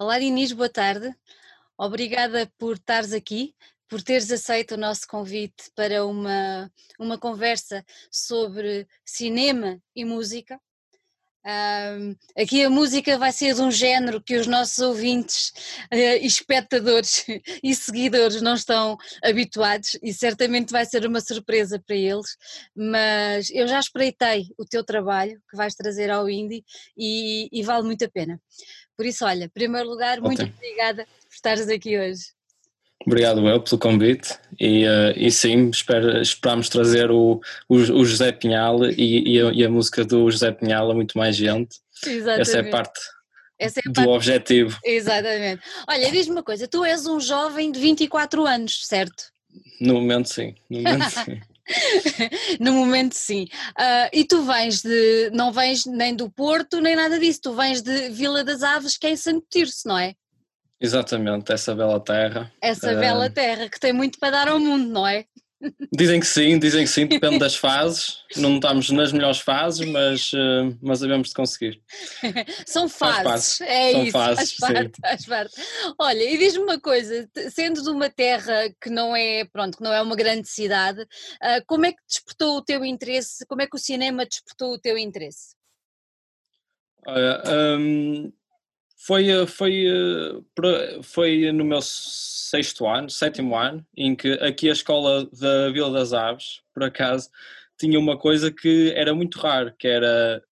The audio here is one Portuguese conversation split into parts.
Olá Inês, boa tarde. Obrigada por estares aqui, por teres aceito o nosso convite para uma, uma conversa sobre cinema e música. Um, aqui a música vai ser de um género que os nossos ouvintes, uh, espectadores e seguidores não estão habituados e certamente vai ser uma surpresa para eles, mas eu já espreitei o teu trabalho que vais trazer ao Indie e, e vale muito a pena. Por isso, olha, em primeiro lugar, muito Ótimo. obrigada por estares aqui hoje. Obrigado eu pelo convite e, uh, e sim, espero, esperamos trazer o, o, o José Pinhal e, e, a, e, a, música do José Pinhal a muito mais gente. Exatamente. Essa é parte Essa é do parte... objetivo. Exatamente. Olha, diz-me uma coisa, tu és um jovem de 24 anos, certo? No momento sim, no momento sim. no momento sim. Uh, e tu vens de, não vens nem do Porto, nem nada disso, tu vens de Vila das Aves, que é em Santo Tirso, não é? Exatamente, essa bela terra. Essa uh, bela terra que tem muito para dar ao mundo, não é? Dizem que sim, dizem que sim, depende das fases. Não estamos nas melhores fases, mas, uh, mas devemos de conseguir. São fases, é São isso, fases, faz, parte, faz parte. Olha, e diz-me uma coisa, sendo de uma terra que não é, pronto, que não é uma grande cidade, uh, como é que despertou o teu interesse, como é que o cinema despertou o teu interesse? Olha, um, foi, eh, foi, eh, foi no meu sexto ano, sétimo ano, em que aqui a escola da Vila das Aves, por acaso, tinha uma coisa que era muito raro, que era,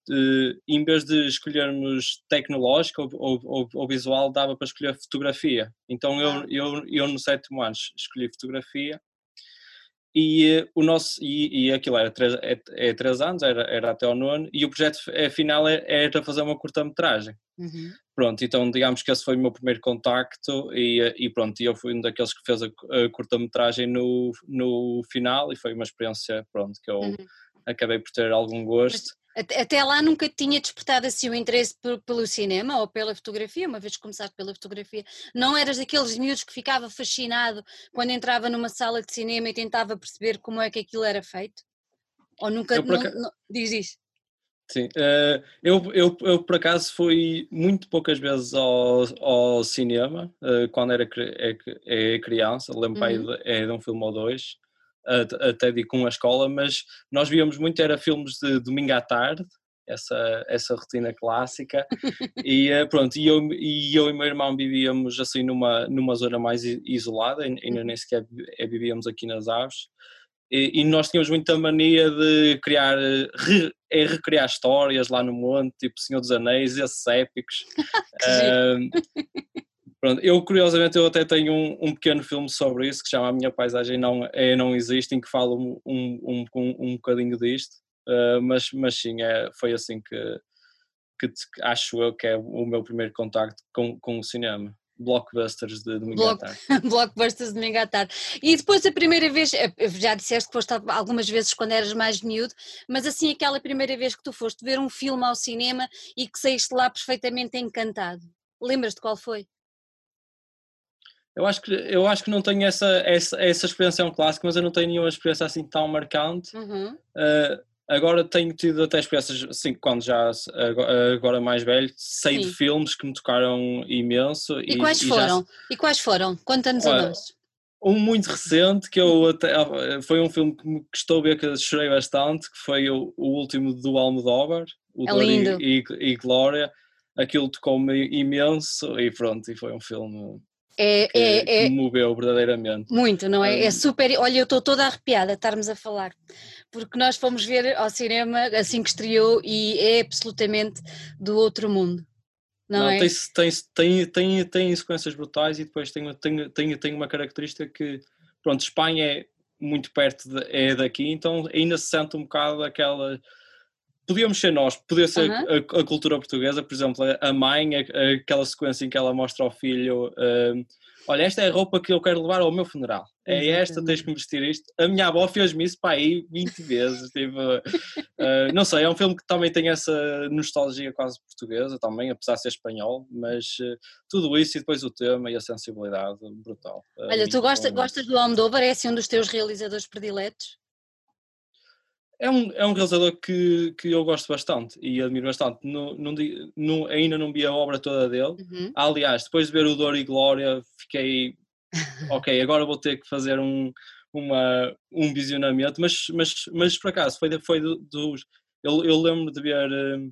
em vez de escolhermos tecnológico ou, ou, ou, visual, dava para escolher fotografia. Então eu, ah. eu, eu no sétimo ano escolhi fotografia e eh, o nosso e, e aquilo era três, é, é três anos, era, era até ao nono, e o projeto final é, era fazer uma curta-metragem. Uhum. Pronto, então digamos que esse foi o meu primeiro contacto e, eh, e pronto, eu fui um daqueles que fez a, a curta-metragem no, no final e foi uma experiência, pronto, que eu uhum. acabei por ter algum gosto. Até lá nunca tinha despertado assim o interesse pelo cinema ou pela fotografia, uma vez que começaste pela fotografia. Não eras daqueles miúdos que ficava fascinado quando entrava numa sala de cinema e tentava perceber como é que aquilo era feito? Ou nunca. Não, não, diz isso? Sim, uh, eu, eu, eu por acaso fui muito poucas vezes ao, ao cinema uh, quando era é, é criança, lembro uhum. de, é de um filme ou dois, até digo com a escola, mas nós víamos muito, era filmes de domingo à tarde, essa, essa rotina clássica, e uh, pronto, e eu, e eu e meu irmão vivíamos assim numa, numa zona mais isolada, ainda nem sequer vivíamos aqui nas aves, e, e, nós tínhamos muita mania de criar, re, é recriar histórias lá no monte, tipo Senhor dos Anéis, esses épicos. uh, pronto, eu curiosamente eu até tenho um, um, pequeno filme sobre isso que chama A Minha Paisagem Não, é, não Existe, em que falo um, um, um, um bocadinho disto, uh, mas, mas sim, é, foi assim que, que, acho eu que é o meu primeiro contacto com, com o cinema blockbusters de domingo Block, à tarde. blockbusters de domingo à tarde. E depois a primeira vez, eh, já disseste que foste algumas vezes quando eras mais miúdo, mas assim aquela primeira vez que tu foste ver um filme ao cinema e que saíste lá perfeitamente encantado. Lembras-te qual foi? Eu acho que, eu acho que não tenho essa, essa, essa experiência, é um clássico, mas eu não tenho nenhuma experiência assim tão marcante. Uhum. Uh, Agora tenho tido até experiências, assim, quando já agora mais velho, sei Sim. de filmes que me tocaram imenso. E, e quais e foram? Já... E quais foram? Conta-nos a nós. Um muito recente, que eu até, foi um filme que me custou ver que chorei bastante, que foi o, o último do Almodóvar, o é lindo. E, e, e Glória. Aquilo tocou-me imenso e pronto, e foi um filme é, que, é, é, me moveu verdadeiramente. Muito, não é? Um, é super. Olha, eu estou toda arrepiada a estarmos a falar, porque nós fomos ver ao cinema assim que estreou e é absolutamente do outro mundo. Não, não é? tem, tem, tem, tem, tem sequências brutais e depois tem, tem, tem, tem uma característica que, pronto, Espanha é muito perto de, é daqui, então ainda se sente um bocado aquela podíamos ser nós, podia ser a, a, cultura portuguesa, por exemplo, a mãe, a, aquela sequência em que ela mostra ao filho. Uh, olha, esta é a roupa que eu quero levar ao meu funeral. É esta, tens que me vestir isto. A minha avó fez-me isso para aí 20 vezes. Tipo, uh, não sei, é um filme que também tem essa nostalgia quase portuguesa também, apesar de ser espanhol, mas uh, tudo isso e depois o tema e a sensibilidade brutal. Olha, tu gosta, gostas do Almodóvar? É assim um dos teus realizadores prediletos? É um, é um realizador que, que eu gosto bastante e admiro bastante. Não, não, não, ainda não vi a obra toda dele. Uhum. Aliás, depois de ver o Dor e Glória, fiquei. ok, agora vou ter que fazer um, uma, um visionamento, mas, mas, mas por acaso foi, foi dos. Eu, eu lembro de ver uh,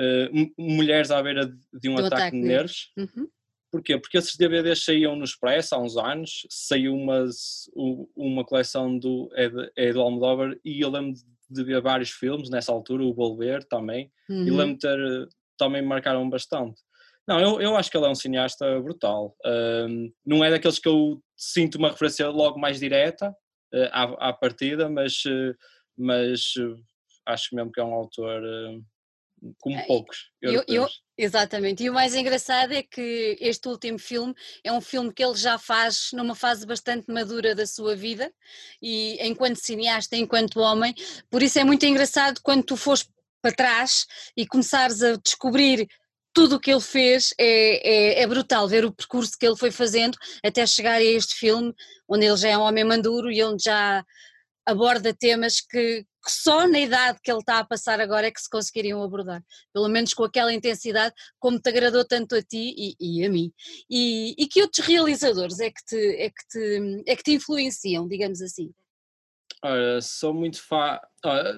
uh, mulheres à beira de um Do ataque, ataque de nervos. Uhum. Porquê? Porque esses DVDs saíam no Express há uns anos, saiu umas, uma coleção do, é, de, é do Almodóvar e eu lembro de ver vários filmes nessa altura, o Volver também, uhum. e lembro de ter, também me marcaram bastante. Não, eu, eu acho que ele é um cineasta brutal. Um, não é daqueles que eu sinto uma referência logo mais direta uh, à, à partida, mas, uh, mas uh, acho mesmo que é um autor como poucos. Eu, eu, exatamente, e o mais engraçado é que este último filme é um filme que ele já faz numa fase bastante madura da sua vida, e enquanto cineasta, enquanto homem, por isso é muito engraçado quando tu fores para trás e começares a descobrir tudo o que ele fez é, é, é, brutal ver o percurso que ele foi fazendo até chegar a este filme, onde ele já é um homem maduro e onde já aborda temas que, que, só na idade que ele está a passar agora é que se conseguiriam abordar, pelo menos com aquela intensidade como te agradou tanto a ti e, e a mim. E, e, que outros realizadores é que, te, é, que te, é que te influenciam, digamos assim? Olha, sou muito fã.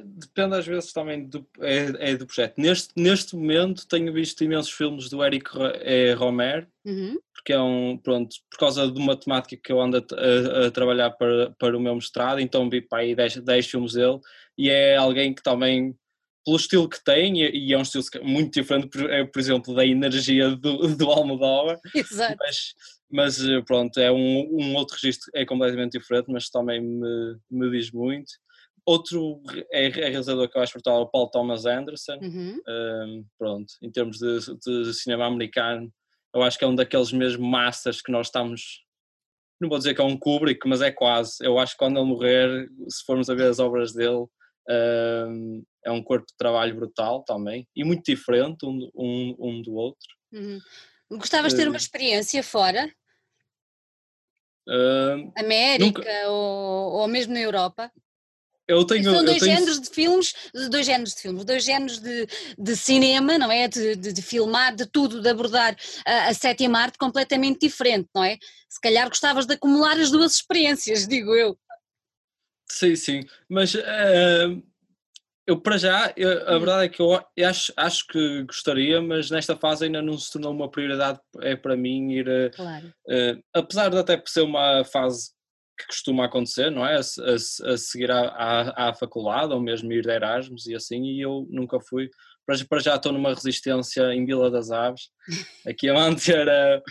depende às vezes também do, é, é, do projeto. Neste, neste momento tenho visto imensos filmes do Eric é, Romer, uhum. porque é um, pronto, por causa de uma temática que eu ando a, a, a trabalhar para, para o meu mestrado, então vi para aí 10, 10 filmes dele e é alguém que também pelo estilo que tem, e é um estilo muito diferente, por, é, por exemplo, da energia do, do Almodóvar, Exato. mas mas eh, pronto, é um, um outro registro, é completamente diferente, mas também me, me diz muito. Outro é, é realizador que eu acho brutal é o Paul Thomas Anderson. Uhum. Um, pronto, em termos de, de, cinema americano, eu acho que é um daqueles mesmo masters que nós estamos. Não vou dizer que é um Kubrick, mas é quase. Eu acho que quando ele morrer, se formos a ver as obras dele, um, é um corpo de trabalho brutal também e muito diferente um, um, um do outro. Uhum. Gostavas de ter uma hum. experiência fora? Uh, América nunca... ou, ou mesmo na Europa? Eu tenho, São dois tenho... géneros de filmes, dois géneros de filmes, dois géneros de, de cinema, não é? De, de, de filmar, de tudo, de abordar a, a sétima arte completamente diferente, não é? Se calhar gostavas de acumular as duas experiências, digo eu. Sim, sim, mas uh, eu para já, eu, a hum. verdade é que eu, eu acho, acho que gostaria, mas nesta fase ainda não se tornou uma prioridade é para mim ir, claro. uh, apesar de até ser uma fase que costuma acontecer, não é? A, a, a seguir à, à, à, faculdade ou mesmo ir de Erasmus e assim, e eu nunca fui. Para, para já estou numa resistência em Vila das Aves, aqui a manter a,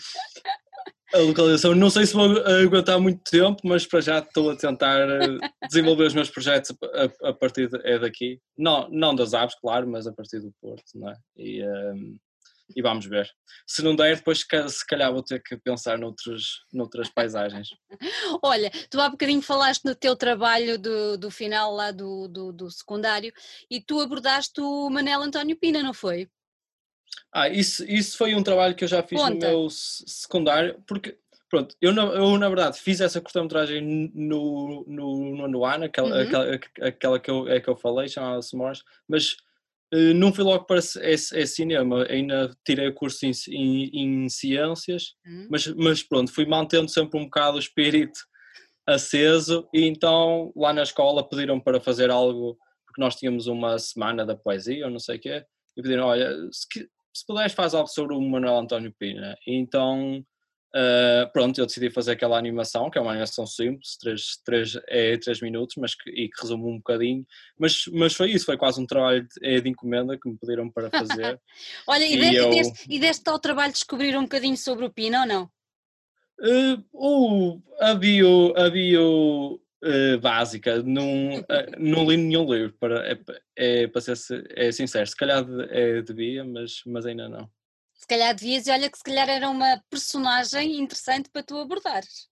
a localização. Não sei se vou aguentar muito tempo, mas para já estou a tentar eh, desenvolver os meus projetos a, a partir de, é daqui. Não, não das aves, claro, mas a partir do Porto, não é? E, um, ehm, e vamos ver. Se não der, depois se calhar vou ter que pensar noutros, noutras paisagens. Olha, tu há bocadinho falaste no teu trabalho do, do final lá do, do, do secundário e tu abordaste o Manel António Pina, não foi? Ah, isso, isso foi um trabalho que eu já fiz Conta. no meu secundário, porque, pronto, eu na, eu na verdade fiz essa cortometragem no, no, no, no ano, aquela, uhum. aquela, aquela que, eu, é que eu falei, chamava-se Morse, mas uh, não fui logo para esse, esse cinema, ainda tirei o curso em, em, em ciências, uhum. mas, mas pronto, fui mantendo sempre um bocado o espírito aceso e então lá na escola pediram para fazer algo, porque nós tínhamos uma semana da poesia ou não sei o quê, e pediram, olha, se, se puderes faz algo sobre o Manuel António Pina. Então, uh, pronto, eu decidi fazer aquela animação, que é uma animação simples, 3, 3, é 3 minutos, mas que, e que resume um bocadinho, mas, mas foi isso, foi quase um trabalho de, é de encomenda que me pediram para fazer. Olha, e, e, eu... deste, e deste ao trabalho de descobrir um bocadinho sobre o Pina ou não? Uh, uh, havia, havia uh, básica, não, uh, não li nenhum livro, para, é, é, para ser é sincero, se calhar é, devia, mas, mas ainda não. Se calhar devias, e olha que se calhar era uma personagem interessante para tu abordares.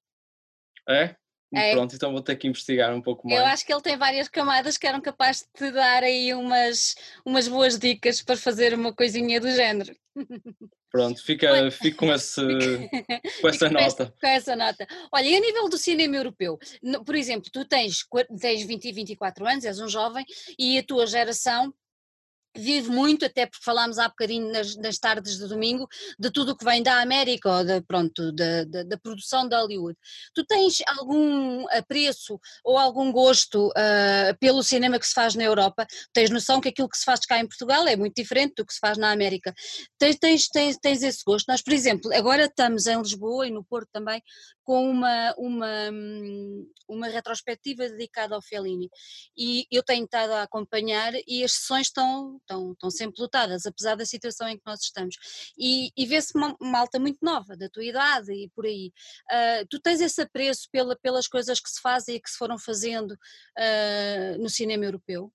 É? É. Pronto, então vou ter que investigar um pouco mais. Eu acho que ele tem várias camadas que eram capazes de te dar aí umas, umas boas dicas para fazer uma coisinha do género. Pronto, fica, fica com, esse, com essa nota. Com essa nota. Olha, e a nível do cinema europeu, por exemplo, tu tens, tens 20 e 24 anos, és um jovem, e a tua geração vive muito, até porque falámos há bocadinho nas, nas tardes de domingo, de tudo o que vem da América ou de, pronto, da, da, produção de Hollywood. Tu tens algum apreço ou algum gosto uh, pelo cinema que se faz na Europa? Tens noção que aquilo que se faz cá em Portugal é muito diferente do que se faz na América. Tens, tens, tens, tens esse gosto. Nós, por exemplo, agora estamos em Lisboa e no Porto também com uma, uma, uma retrospectiva dedicada ao Fellini e eu tenho estado a acompanhar e as sessões estão estão, estão sempre lotadas, apesar da situação em que nós estamos. E, e vê-se uma malta muito nova, da tua idade e por aí. Uh, tu tens esse apreço pela, pelas coisas que se fazem e que se foram fazendo uh, no cinema europeu?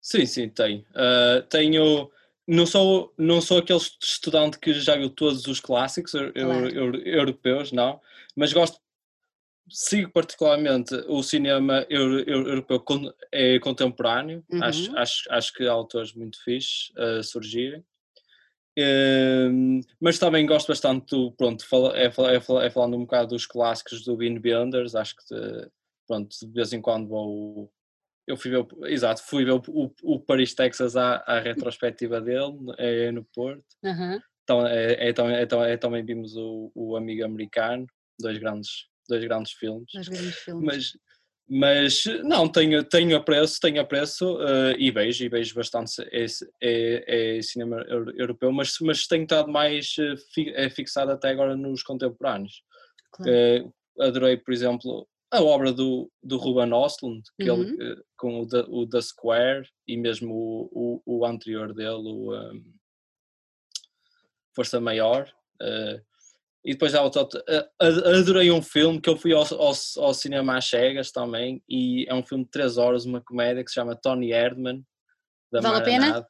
Sim, sim, tenho. Uh, tenho. Não sou, não sou aquele estudante que já viu todos os clássicos claro. europeus, não, mas gosto sigo particularmente o cinema europeu é contemporâneo, uhum. acho, acho, acho que há autores muito fixes a surgirem. Um, mas também gosto bastante do, pronto, é, é, é, falando um bocado dos clássicos do Bean Benders, acho que pronto, de vez em quando vou, eu fui ver, exato, fui ver o, o, o Paris, Texas à, à retrospectiva dele, é no Porto, uhum. então, é, é, é, é, também vimos o, o Amigo Americano, dois grandes dois grandes filmes. Dois grandes filmes. Mas, mas não, tenho, tenho apreço, tenho apreço uh, e vejo, e vejo bastante é, é, é cinema europeu, mas, mas tenho estado mais uh, fixado até agora nos contemporâneos. Claro. Uh, adorei, por exemplo, a obra do, do Ruben Ostlund, que uhum. ele, com o The, o The Square e mesmo o, o, o anterior dele, o um, Força Maior. Uh, e depois outro, adorei um filme que eu fui ao, ao, ao, cinema às cegas também, e é um filme de 3 horas, uma comédia que se chama Tony Erdman. Da vale a pena? Vale,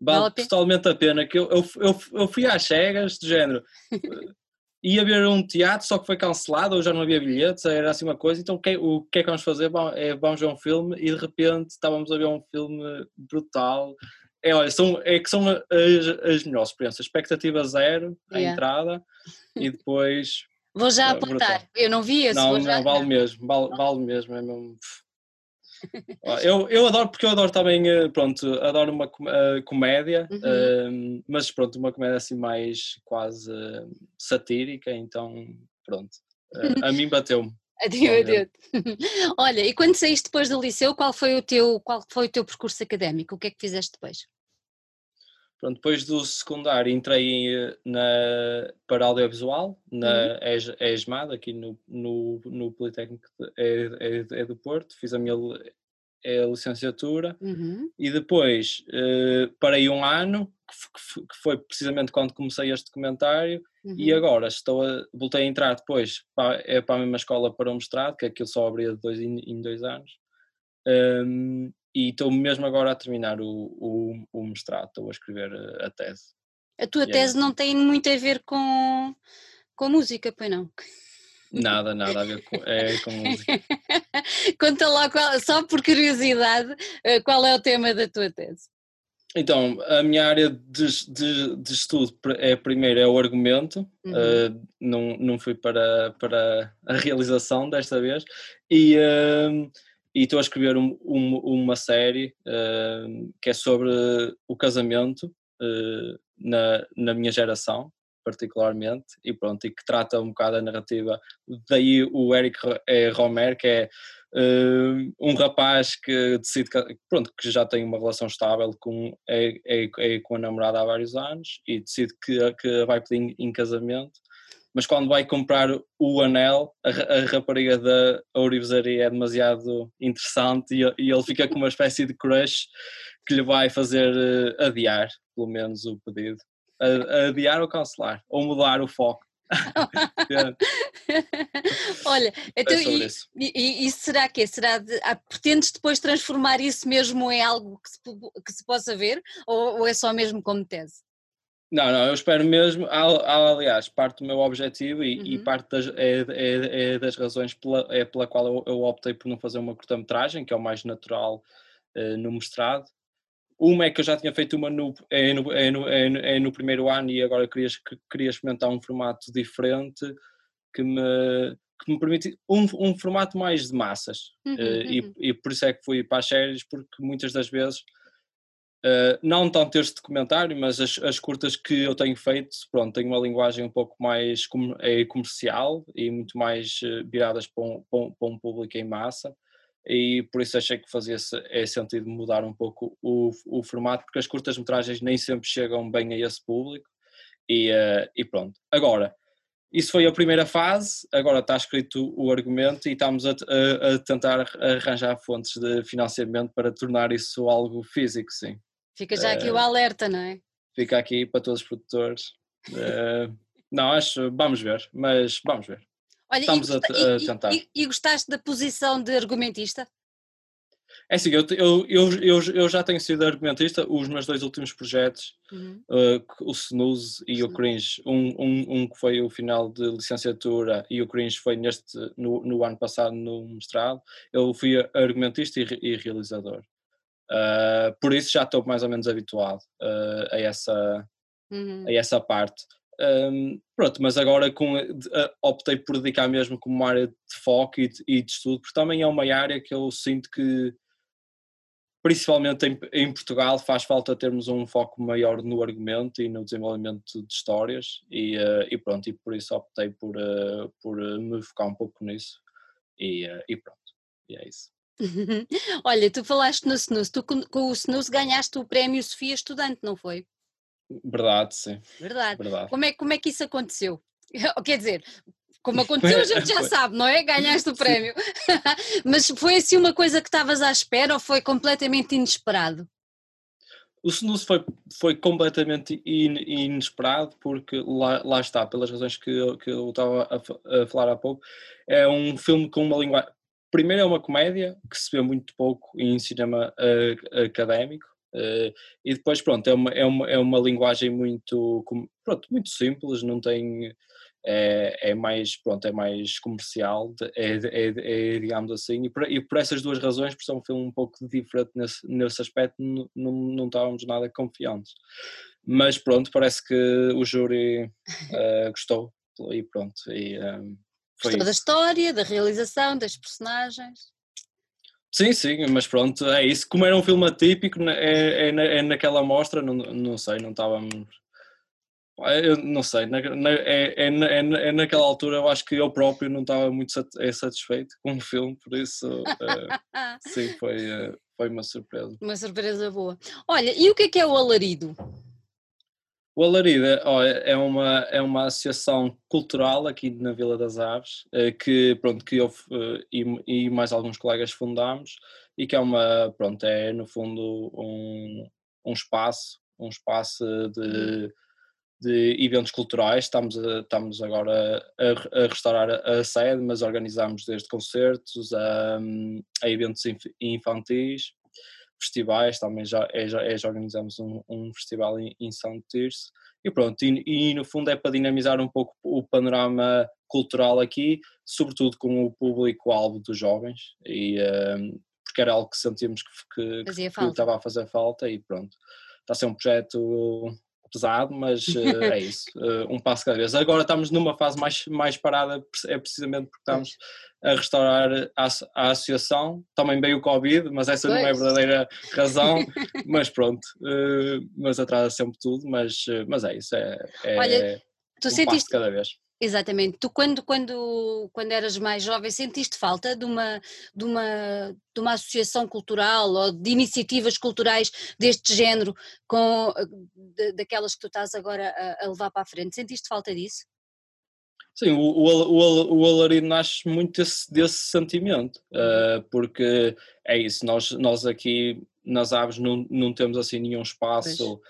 vale totalmente a pena, que eu, eu, eu, eu fui às cegas, de género, ia ver um teatro, só que foi cancelado, ou já não havia bilhetes, era assim uma coisa, então o que, o que é que vamos fazer? Bom, é, vamos ver um filme, e de repente estávamos a ver um filme brutal, é, olha, são, é que são as, as melhores experiências. Expectativa zero, a yeah. entrada, e depois. Vou já é, apontar, brutal. eu não vi esse. Não, já... não, vale mesmo, vale, vale mesmo, é mesmo. Eu, eu adoro, porque eu adoro também, eh, pronto, adoro uma uh, comédia, uhum. uh, mas pronto, uma comédia assim mais quase uh, satírica, então pronto, a mim bateu-me. Adeus, adeus. Olha, e quando saíste depois do liceu, qual foi o teu, qual foi o teu percurso académico? O que é que fizeste depois? Pronto, depois do secundário entrei eh, na, para audiovisual, na uhum. ESMAD, aqui no, no, no Politécnico é, é, é, do Porto, fiz a minha é, licenciatura uhum. e depois uh, parei um ano, que, foi precisamente quando comecei este documentário, uhum. e agora estou a, voltei a entrar depois para, é para a mesma escola para o mestrado, que aquilo só abria dois, em, em dois anos. Um, e estou mesmo agora a terminar o, o, o mestrado, estou a escrever a, tese. A tua e é tese é não tem muito a ver com, com música, pois não? Nada, nada a ver com, é, com música. Conta lá, qual, só por curiosidade, eh, qual é o tema da tua tese? Então, a minha área de, de, de estudo é primeiro é o argumento, uhum. uh, não, não fui para, para a realização desta vez, e uh, estou a escrever um, um, uma série uh, que é sobre o casamento uh, na, na minha geração, particularmente, e pronto, e que trata um bocado a narrativa. Daí o Eric eh, Romer, que é uh, um rapaz que decide, pronto, que já tem uma relação estável com, é, é, é, com a namorada há vários anos e decide que, que vai pedir em casamento mas quando vai comprar o anel, a, a rapariga da ourivesaria é demasiado interessante e, e, ele fica com uma espécie de crush que lhe vai fazer uh, adiar, pelo menos, o pedido. A, adiar ou cancelar, ou mudar o foco. Olha, então, é e, e, e, será que é? Será de, ah, pretendes depois transformar isso mesmo em algo que se, que se possa ver ou, ou é só mesmo como tese? Não, não, eu espero mesmo, aliás, parte do meu objetivo e, uhum. e parte das, é, é, é, das razões pela, é pela qual eu, eu, optei por não fazer uma curta-metragem, que é o mais natural uh, no mestrado. Uma é que eu já tinha feito uma no, é no, é no, é no, é primeiro ano e agora queria, queria experimentar um formato diferente que me, que me permite um, um formato mais de massas. Uhum, uh, uhum. E, e, por isso é que fui para as séries, porque muitas das vezes, uh, não tanto este documentário, mas as, as, curtas que eu tenho feito, pronto, tenho uma linguagem um pouco mais com, é, comercial e muito mais uh, viradas para um, para, um, para um, público em massa. E por isso achei que fazia é sentido mudar um pouco o, o formato, porque as curtas-metragens nem sempre chegam bem a esse público. E, e pronto. Agora, isso foi a primeira fase, agora está escrito o argumento e estamos a, a, a, tentar arranjar fontes de financiamento para tornar isso algo físico, sim. Fica já aqui uh, o alerta, não é? Fica aqui para todos os produtores. Uh, não, acho, vamos ver, mas vamos ver. Olha, Estamos e, a, a, tentar. E, e, e gostaste da posição de argumentista? É assim, eu, eu, eu, eu, já tenho sido argumentista, os meus dois últimos projetos, uhum. uh, o Snooze e Sim. o Cringe, um, um, um que foi o final de licenciatura e o Cringe foi neste, no, no ano passado no mestrado, eu fui argumentista e, e realizador. Uh, por isso já estou mais ou menos habituado uh, a, essa, uhum. a essa parte. Um, pronto, mas agora com, uh, optei por dedicar mesmo como uma área de foco e de, e de, estudo, porque também é uma área que eu sinto que principalmente em, em, Portugal, faz falta termos um foco maior no argumento e no desenvolvimento de histórias e, uh, e pronto, e por isso optei por, uh, por uh, me focar um pouco nisso e, e pronto, e é isso. Olha, tu falaste no Snooze, tu com, com o Snooze ganhaste o prémio Sofia Estudante, não foi? Verdade, sim. Verdade. Verdade. Como, é, como é que isso aconteceu? Quer dizer, como aconteceu, a gente já sabe, não é? Ganhaste o prémio. Mas foi assim uma coisa que estavas à espera ou foi completamente inesperado? O Snooze foi, foi completamente in, inesperado, porque lá, lá está, pelas razões que eu, que eu estava a, a falar há pouco, é um filme com uma linguagem. Primeiro, é uma comédia que se vê muito pouco em cinema uh, académico, e depois, pronto, é uma, é uma, é uma linguagem muito, pronto, muito simples, não tem é, é, mais pronto é mais comercial é, é, é digamos assim e por, e por, essas duas razões por ser um filme um pouco diferente nesse, nesse aspecto não, não, estávamos nada confiantes. Mas pronto parece que o júri uh, gostou e pronto e, um, foi gostou da história da realização das personagens Sim, sim, mas pronto, é isso. Como era um filme atípico, é, é, é naquela mostra, não, não sei, não estávamos eu não sei, na, na, é, é, é, é, naquela altura eu acho que eu próprio não estava muito é satisfeito com o filme, por isso uh, sim, foi, uh, foi uma surpresa. Uma surpresa boa. Olha, e o que é que é o Alarido? O Alarido é, uma, é uma associação cultural aqui na Vila das Aves, uh, que, pronto, que eu e, e mais alguns colegas fundámos e que é uma, pronto, é no fundo um, um espaço, um espaço de de eventos culturais. Estamos, a, estamos agora a, a, restaurar a sede, mas organizamos desde concertos a, a eventos infantis, festivais, também já, é, já, é, já organizamos um, um, festival em, em São Tirso. E pronto, e, e, no fundo é para dinamizar um pouco o panorama cultural aqui, sobretudo com o público-alvo dos jovens, e, um, porque era algo que sentíamos que, que, que, que estava a fazer falta e pronto. Está a ser um projeto pesado, mas uh, é isso, uh, um passo cada vez. Agora estamos numa fase mais, mais parada, é precisamente porque estamos a restaurar a, a associação, também veio o Covid, mas essa pois. não é a verdadeira razão, mas pronto, uh, mas atrasa sempre tudo, mas, mas é isso, é, é Olha, tu um sentiste, cada vez. Exatamente. Tu quando, quando, quando eras mais jovem sentiste falta de uma, de, uma, de uma associação cultural ou de iniciativas culturais deste género com de, daquelas que tu estás agora a, a, levar para a frente? Sentiste falta disso? Sim, o, o, o, o alarido nasce muito desse, desse sentimento, uh, porque é isso, nós, nós aqui nas aves não, não temos assim nenhum espaço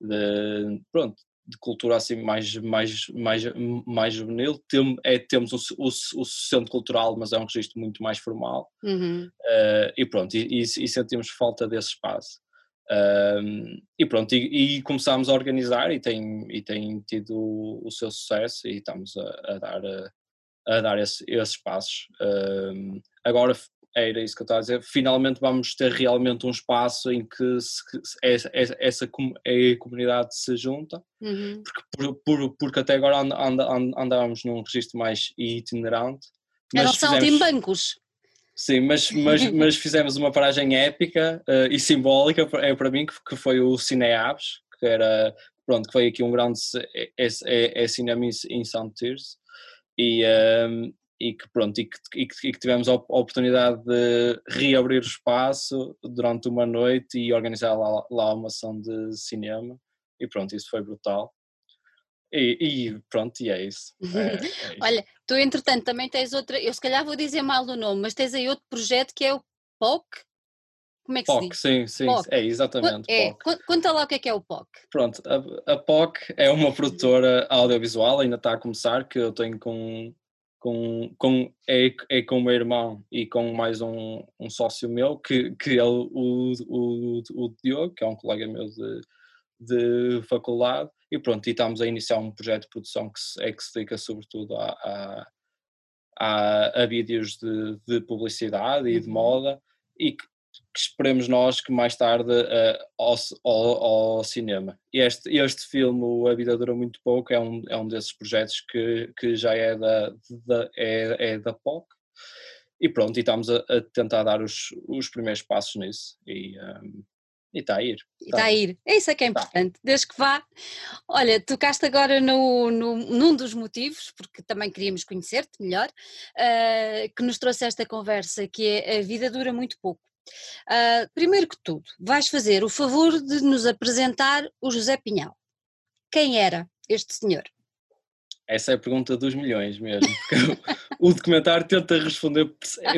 de, pronto, de cultura assim mais, mais, mais, mais juvenil. Tem, é, temos o, o, o, centro cultural, mas é um registro muito mais formal. Uhum. Uh, e pronto, e, e, e, sentimos falta desse espaço. Uh, e pronto, e, e, começámos a organizar e tem, e tem tido o, seu sucesso e estamos a, a dar, a, a dar esse, esses passos. Uh, agora era isso que eu estava a dizer. Finalmente vamos ter realmente um espaço em que se, essa, essa, a comunidade se junta, uhum. porque, por, por, porque até agora and, and, and, andávamos num registro mais itinerante. Eram só fizemos... em bancos. Sim, mas, mas, mas fizemos uma paragem épica uh, e simbólica é para mim, que, que foi o Cineabs, que era, pronto, que foi aqui um grande é, é, é cinema em St. Tears e, um, ehm, e que pronto, e que, e que, e que tivemos a oportunidade de reabrir o espaço durante uma noite e organizar lá, lá uma ação de cinema e pronto, isso foi brutal. E, e, pronto, e é isso. É, é isso. Olha, tu entretanto também tens outra, eu se calhar vou dizer mal o nome, mas tens aí outro projeto que é o POC. Como é que POC, se diz? sim, sim, POC. é exatamente. É, POC. Conta lá o que é que é o POC. Pronto, a, a POC é uma produtora audiovisual, ainda está a começar, que eu tenho com, com, com, é, é com o meu irmão e com mais um, um sócio meu, que, que é o, o, o, Diogo, que é um colega meu de, de faculdade, e pronto, e estamos a iniciar um projeto de produção que se, é que se dedica sobretudo a, a, a, a vídeos de, de, publicidade e de uhum. moda e que, que esperemos nós que mais tarde uh, ao, ao, ao, cinema. E este, este filme, A Vida Dura Muito Pouco, é um, é um desses projetos que, que já é da, da, é, é da POC. E pronto, e estamos a, a tentar dar os, os primeiros passos nisso. E, um, ehm, e está a ir. Está a ir. É isso é que é tá. importante, tá. desde que vá. Olha, tocaste agora no, no, num dos motivos, porque também queríamos conhecer-te melhor, uh, que nos trouxe esta conversa, que é a vida dura muito pouco. Uh, primeiro que tudo, vais fazer o favor de nos apresentar o José Pinhal. Quem era este senhor? Essa é a pergunta dos milhões mesmo, o documentário tenta responder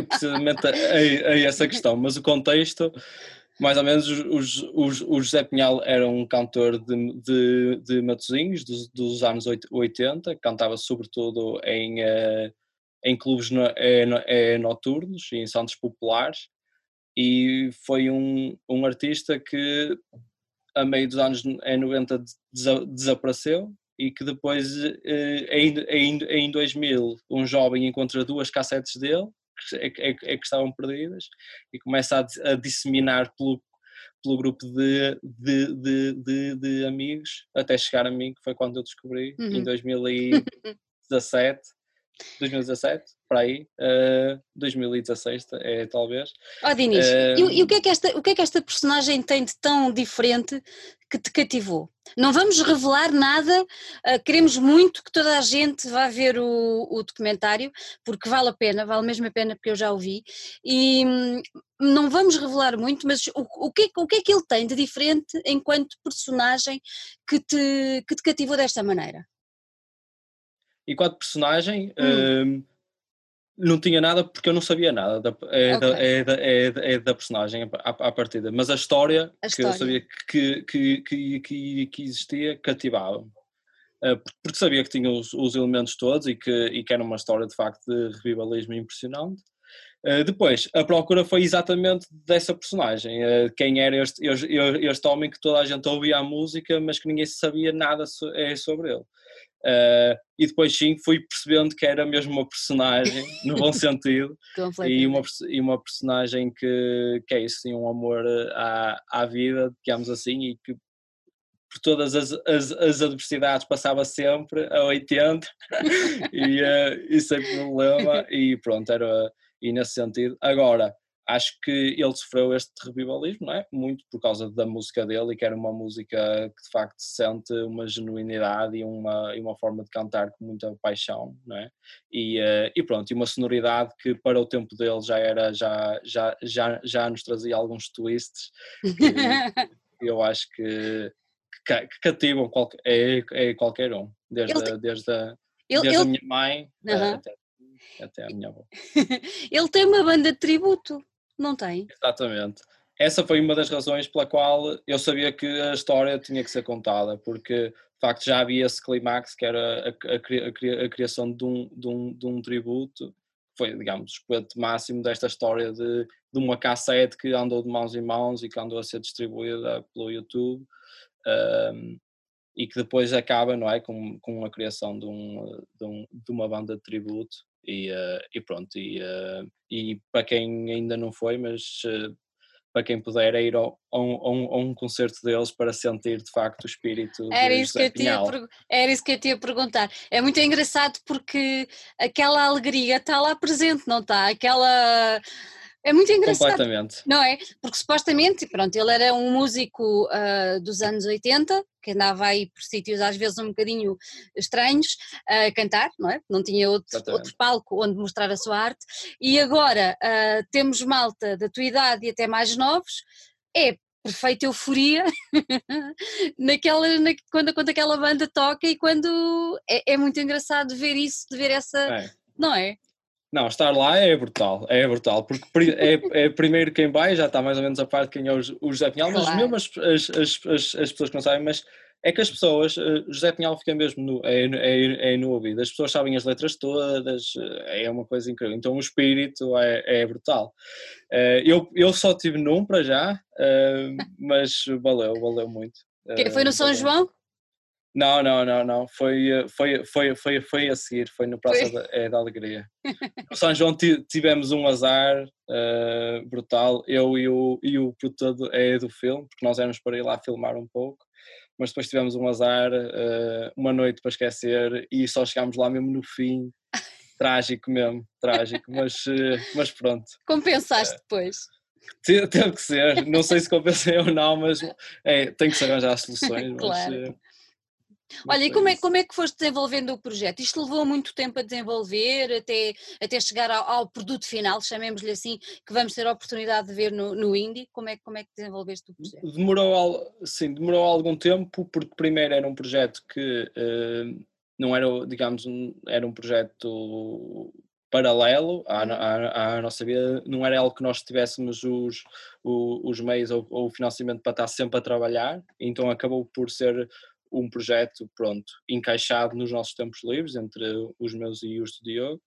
precisamente a, a, essa questão, mas o contexto mais ou menos os, os, o José Pinhal era um cantor de, de, de Matosinhos dos, dos, anos 80, cantava sobretudo em, uh, em clubes no, é, noturnos e em santos populares e foi um, um artista que a meio dos anos 90 desapareceu e que depois eh, em, em, em 2000 um jovem encontra duas cassetes dele é, é, é que estavam perdidas e começa a, a disseminar pelo, pelo grupo de, de, de, de, de amigos até chegar a mim, que foi quando eu descobri uhum. em 2017. 2017, para aí, uh, 2016 é talvez. Ó oh, Dinis, uh, e, e, o, que é que esta, o que é que esta personagem tem de tão diferente que te cativou? Não vamos revelar nada, uh, queremos muito que toda a gente vá ver o, o, documentário, porque vale a pena, vale mesmo a pena porque eu já o vi, e hum, não vamos revelar muito, mas o, o, que, o que é que ele tem de diferente enquanto personagem que te, que te cativou desta maneira? Enquanto personagem, hum. hum não tinha nada porque eu não sabia nada da, é, okay. da, é, da, é, é, da personagem à, à partida, mas a história, a história. que eu sabia que, que, que, que, que existia cativava-me. Uh, porque sabia que tinha os, os, elementos todos e que, e que era uma história de facto de revivalismo impressionante. Uh, depois, a procura foi exatamente dessa personagem, uh, quem era este, este, este, homem que toda a gente ouvia a música, mas que ninguém sabia nada so, é, sobre ele. Uh, e depois sim fui percebendo que era mesmo uma personagem, no bom sentido, e, uma, e uma personagem que, que é isso, sim, um amor à, à vida, digamos assim, e que por todas as, as, as adversidades passava sempre a 80 e, uh, e sem problema, e pronto, era e nesse sentido. Agora, acho que ele sofreu este revivalismo, não é? Muito por causa da música dele e que era uma música que de facto sente uma genuinidade e uma, e uma forma de cantar com muita paixão, não é? E, uh, e pronto, e uma sonoridade que para o tempo dele já era, já, já, já, já nos trazia alguns twists que eu acho que, que, que cativam qualquer, é, é qualquer um, desde, ele, desde, a, desde ele, a minha mãe uh, até, até a minha avó. ele tem uma banda de tributo. Não tem. Exatamente. Essa foi uma das razões pela qual eu sabia que a história tinha que ser contada, porque de facto já havia esse clímax que era a, a, a, criação de um, de, um, de um tributo, foi, digamos, o expoente máximo desta história de, de uma cassete que andou de mãos em mãos e que andou a ser distribuída pelo YouTube. Um, e que depois acaba não é com, com a criação de, um, de, um, de uma banda de tributo E, uh, e pronto, e, uh, e para quem ainda não foi, mas uh, para quem puder é ir a, um, a, um, a, um, concerto deles para sentir de facto o espírito era isso, que eu tinha, era isso que eu tinha a perguntar. É muito engraçado porque aquela alegria está lá presente, não está? Aquela é muito engraçado. Completamente. Não é? Porque supostamente, pronto, ele era um músico uh, dos anos 80, que andava aí por sítios às vezes um bocadinho estranhos a cantar, não é? Não tinha outro, outro palco onde mostrar a sua arte. E agora uh, temos malta da tua idade e até mais novos. É perfeita euforia naquela, na, quando, quando aquela banda toca e quando é, é muito engraçado ver isso, de ver essa, é. não é? Não, estar lá é brutal, é brutal, porque é, é primeiro quem vai, já está mais ou menos a parte de quem é o, José Pinhal, mas claro. mesmo as, as, as, as, pessoas que não sabem, mas é que as pessoas, eh, José Pinhal fica mesmo no, é, é, é no ouvido, as pessoas sabem as letras todas, eh, é uma coisa incrível, então o espírito é, é brutal. Eh, eu, eu só tive num para já, mas valeu, valeu muito. Foi no São. João? Não, não, não, não. Foi, foi, foi, foi, foi a seguir, foi no Praça da, é, da Alegria. No São João tivemos um azar uh, brutal, eu e o, e o produtor é do filme, porque nós éramos para ir lá filmar um pouco, mas depois tivemos um azar, uh, uma noite para esquecer, e só chegámos lá mesmo no fim. trágico mesmo, trágico, mas, uh, mas pronto. Compensaste depois. Teve que ser, não sei se compensei ou não, mas é, tem que se arranjar soluções. claro. Mas, Olha, e como é, como é que foste desenvolvendo o projeto? Isto levou muito tempo a desenvolver, até, até chegar ao, ao produto final, chamemos-lhe assim, que vamos ter a oportunidade de ver no, no Indie. Como é, como é que desenvolveste o projeto? Demorou, sim, demorou algum tempo, porque primeiro era um projeto que uh, não era, digamos, um, era um projeto paralelo à, uhum. à, à, nossa vida, não era algo que nós tivéssemos os, os, os meios ou, ou, o financiamento para estar sempre a trabalhar, então acabou por ser um projeto, pronto, encaixado nos nossos tempos livres, entre os meus e os do Diogo,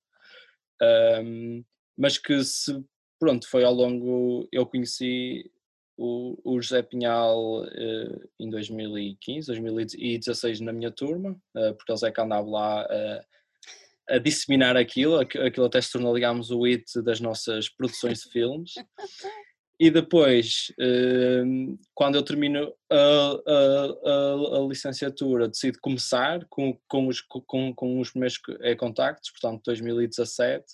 um, mas que se, pronto, foi ao longo, eu conheci o, o José Pinhal uh, em 2015, 2016 na minha turma, uh, porque ele é que andava lá uh, a disseminar aquilo, aquilo até se tornou, digamos, o hit das nossas produções de filmes. E depois, ehm, quando eu termino a, a, a, a licenciatura, decido começar com, com, os, com, com os primeiros eh, contactos, portanto 2017,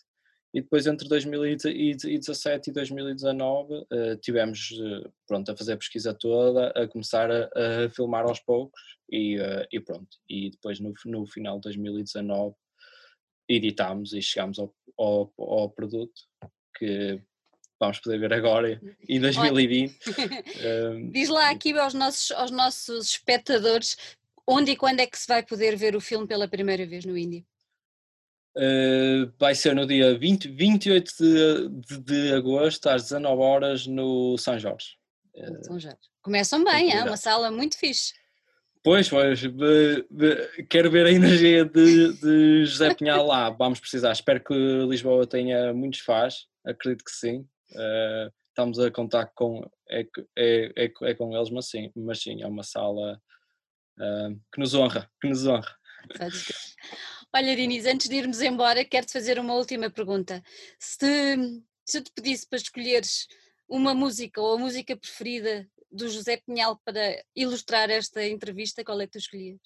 e depois entre 2017 e 2019 eh, tivemos eh, pronto, a fazer a pesquisa toda, a começar a, a filmar aos poucos e, e, pronto. E depois no, no final de 2019 editámos e chegámos ao, ao, ao produto que vamos poder ver agora em 2020. um, Diz lá aqui aos nossos, aos nossos espectadores onde e quando é que se vai poder ver o filme pela primeira vez no Índia? Uh, vai ser no dia 20, 28 de, de, de, agosto às 19 horas no São Jorge. Uh, São Jorge. Começam bem, é uma sala muito fixe. Pois, pois, quero ver a energia de, de José Pinhal lá, vamos precisar. Espero que Lisboa tenha muitos fãs, acredito que sim. Uh, estamos a contar com, é, é, é, é, com eles, mas sim, mas sim, é uma sala uh, que nos honra, que nos honra. Olha, Dinis, antes de irmos embora, quero-te fazer uma última pergunta. Se, se eu te pedisse para escolheres uma música ou a música preferida do José Pinhal para ilustrar esta entrevista, qual é que tu escolhias?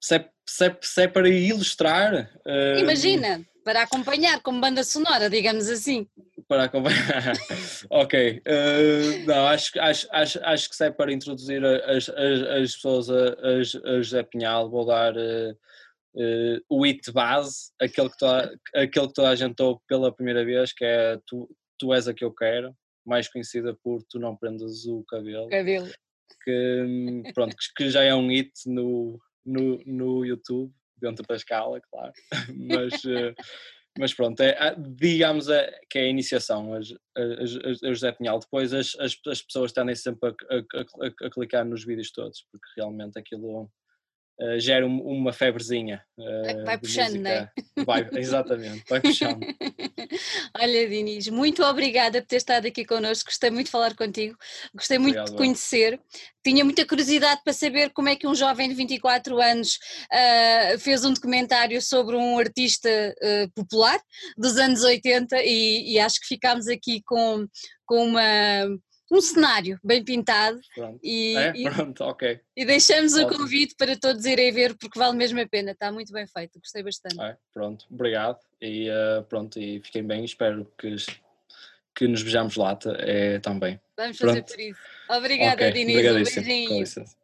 Se é, se é, se é para ilustrar. Uh... Imagina, para acompanhar como banda sonora, digamos assim para acompanhar. ok. Uh, não, acho, acho, acho, acho que se é para introduzir as, as, as pessoas a, a, a José Pinhal, vou dar uh, uh, o hit base, aquele que, toda, aquele que toda a gente ouve pela primeira vez, que é Tu, tu és a que eu quero, mais conhecida por Tu não prendas o cabelo. Cabelo. Que, pronto, que já é um hit no, no, no YouTube, dentro da escala, claro. Mas mas pronto, é, ah, digamos que é a iniciação, as, as, a José Pinhal. Depois as, as, as pessoas tendem sempre a, a, a, a, clicar nos vídeos todos, porque realmente aquilo uh, gera uma febrezinha. Uh, vai puxando, não é? Vai, exatamente, vai puxando. Olha, Dinis, muito obrigada por ter estado aqui connosco, gostei muito de falar contigo, gostei muito Obrigado, de conhecer. Tinha muita curiosidade para saber como é que um jovem de 24 anos uh, fez um documentário sobre um artista popular dos anos 80 e, e acho que ficámos aqui com, com uma um cenário bem pintado. Pronto. E, é? e, pronto, ok. E deixamos Ótimo. o convite para todos irem ver porque vale mesmo a pena, está muito bem feito, gostei bastante. É, pronto, obrigado e uh, pronto, e fiquem bem, espero que, que nos vejamos lá é, também. Vamos fazer pronto. por isso. Obrigada, okay. Denise, um beijinho.